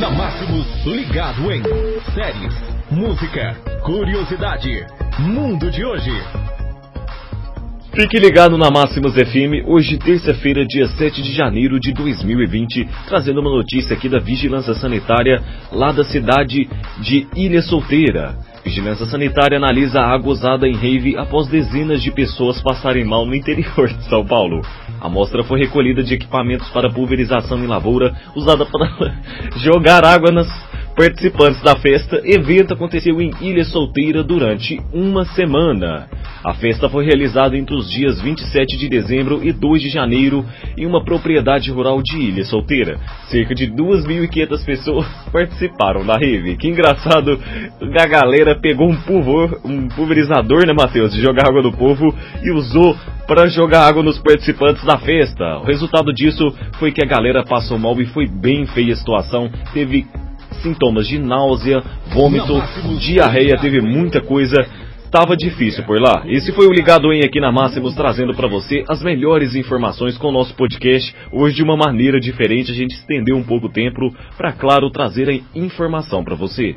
Na Máximos, ligado em séries, música, curiosidade, mundo de hoje. Fique ligado na Máximos FM, hoje terça-feira, dia 7 de janeiro de 2020, trazendo uma notícia aqui da Vigilância Sanitária lá da cidade de Ilha Solteira. Vigilância Sanitária analisa a água usada em rave após dezenas de pessoas passarem mal no interior de São Paulo. A amostra foi recolhida de equipamentos para pulverização em lavoura, usada para jogar água nas participantes da festa. Evento aconteceu em Ilha Solteira durante uma semana. A festa foi realizada entre os dias 27 de dezembro e 2 de janeiro em uma propriedade rural de Ilha Solteira. Cerca de 2.500 pessoas participaram da rave. Que engraçado, a galera pegou um, pulvor, um pulverizador, né, Matheus, de jogar água no povo e usou para jogar água nos participantes da festa. O resultado disso foi que a galera passou mal e foi bem feia a situação. Teve sintomas de náusea, vômito, diarreia, teve muita coisa. Tava difícil por lá. Esse foi o Ligado em aqui na Máximos, trazendo para você as melhores informações com o nosso podcast. Hoje de uma maneira diferente, a gente estendeu um pouco o tempo para, claro, trazer a informação para você.